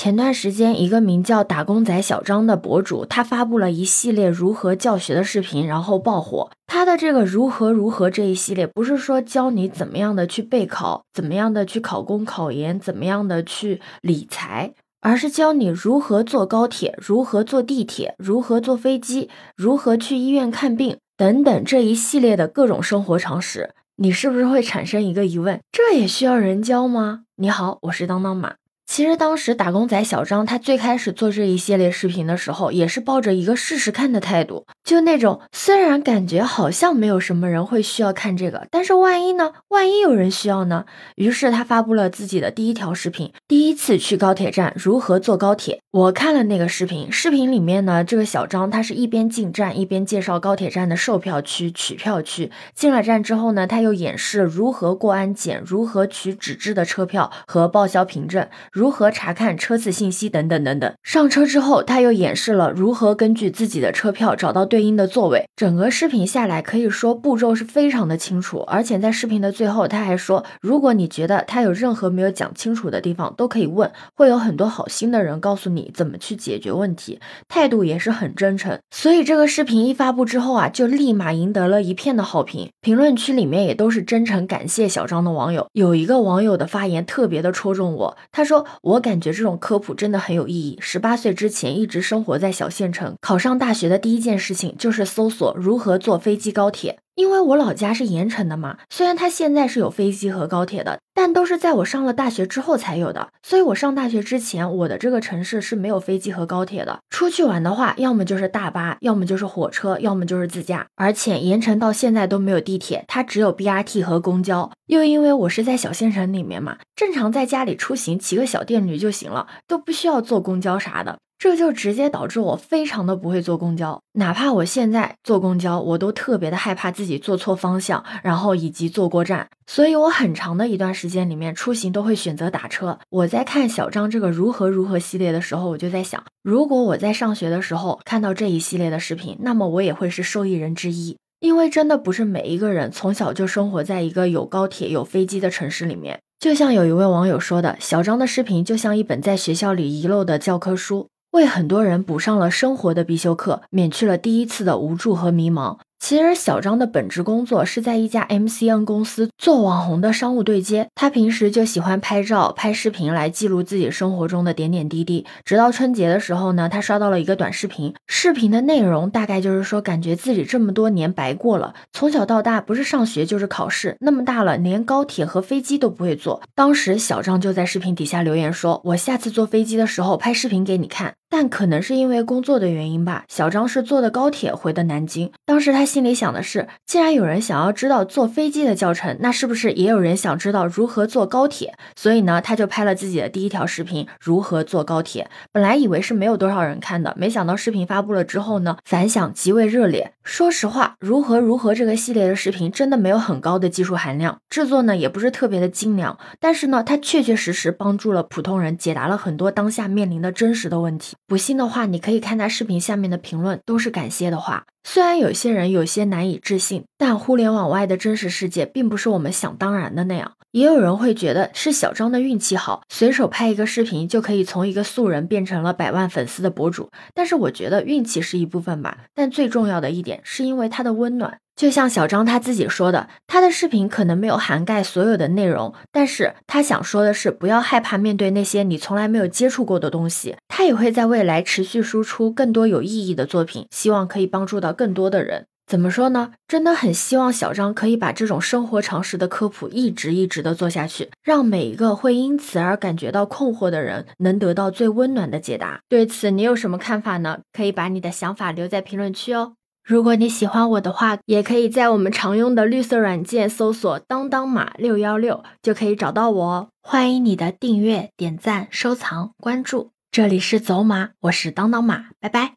前段时间，一个名叫“打工仔小张”的博主，他发布了一系列如何教学的视频，然后爆火。他的这个如何如何这一系列，不是说教你怎么样的去备考，怎么样的去考公考研，怎么样的去理财，而是教你如何坐高铁，如何坐地铁，如何坐飞机，如何去医院看病等等这一系列的各种生活常识。你是不是会产生一个疑问？这也需要人教吗？你好，我是当当马。其实当时打工仔小张他最开始做这一系列视频的时候，也是抱着一个试试看的态度，就那种虽然感觉好像没有什么人会需要看这个，但是万一呢？万一有人需要呢？于是他发布了自己的第一条视频：第一次去高铁站如何坐高铁。我看了那个视频，视频里面呢，这个小张他是一边进站一边介绍高铁站的售票区、取票区。进了站之后呢，他又演示如何过安检、如何取纸质的车票和报销凭证。如如何查看车次信息等等等等。上车之后，他又演示了如何根据自己的车票找到对应的座位。整个视频下来，可以说步骤是非常的清楚。而且在视频的最后，他还说，如果你觉得他有任何没有讲清楚的地方，都可以问，会有很多好心的人告诉你怎么去解决问题，态度也是很真诚。所以这个视频一发布之后啊，就立马赢得了一片的好评，评论区里面也都是真诚感谢小张的网友。有一个网友的发言特别的戳中我，他说我感。觉这种科普真的很有意义。十八岁之前一直生活在小县城，考上大学的第一件事情就是搜索如何坐飞机高铁。因为我老家是盐城的嘛，虽然它现在是有飞机和高铁的，但都是在我上了大学之后才有的。所以我上大学之前，我的这个城市是没有飞机和高铁的。出去玩的话，要么就是大巴，要么就是火车，要么就是自驾。而且盐城到现在都没有地铁，它只有 BRT 和公交。又因为我是在小县城里面嘛，正常在家里出行骑个小电驴就行了，都不需要坐公交啥的。这就直接导致我非常的不会坐公交，哪怕我现在坐公交，我都特别的害怕自己坐错方向，然后以及坐过站。所以我很长的一段时间里面出行都会选择打车。我在看小张这个如何如何系列的时候，我就在想，如果我在上学的时候看到这一系列的视频，那么我也会是受益人之一。因为真的不是每一个人从小就生活在一个有高铁有飞机的城市里面。就像有一位网友说的，小张的视频就像一本在学校里遗漏的教科书。为很多人补上了生活的必修课，免去了第一次的无助和迷茫。其实小张的本职工作是在一家 MCN 公司做网红的商务对接。他平时就喜欢拍照、拍视频来记录自己生活中的点点滴滴。直到春节的时候呢，他刷到了一个短视频，视频的内容大概就是说，感觉自己这么多年白过了。从小到大，不是上学就是考试，那么大了，连高铁和飞机都不会坐。当时小张就在视频底下留言说：“我下次坐飞机的时候拍视频给你看。”但可能是因为工作的原因吧，小张是坐的高铁回的南京。当时他心里想的是，既然有人想要知道坐飞机的教程，那是不是也有人想知道如何坐高铁？所以呢，他就拍了自己的第一条视频，如何坐高铁。本来以为是没有多少人看的，没想到视频发布了之后呢，反响极为热烈。说实话，如何如何这个系列的视频真的没有很高的技术含量，制作呢也不是特别的精良，但是呢，它确确实实帮助了普通人解答了很多当下面临的真实的问题。不信的话，你可以看他视频下面的评论，都是感谢的话。虽然有些人有些难以置信，但互联网外的真实世界并不是我们想当然的那样。也有人会觉得是小张的运气好，随手拍一个视频就可以从一个素人变成了百万粉丝的博主。但是我觉得运气是一部分吧，但最重要的一点是因为他的温暖。就像小张他自己说的，他的视频可能没有涵盖所有的内容，但是他想说的是，不要害怕面对那些你从来没有接触过的东西。他也会在未来持续输出更多有意义的作品，希望可以帮助到更多的人。怎么说呢？真的很希望小张可以把这种生活常识的科普一直一直的做下去，让每一个会因此而感觉到困惑的人能得到最温暖的解答。对此，你有什么看法呢？可以把你的想法留在评论区哦。如果你喜欢我的话，也可以在我们常用的绿色软件搜索“当当马六幺六”，就可以找到我哦。欢迎你的订阅、点赞、收藏、关注。这里是走马，我是当当马，拜拜。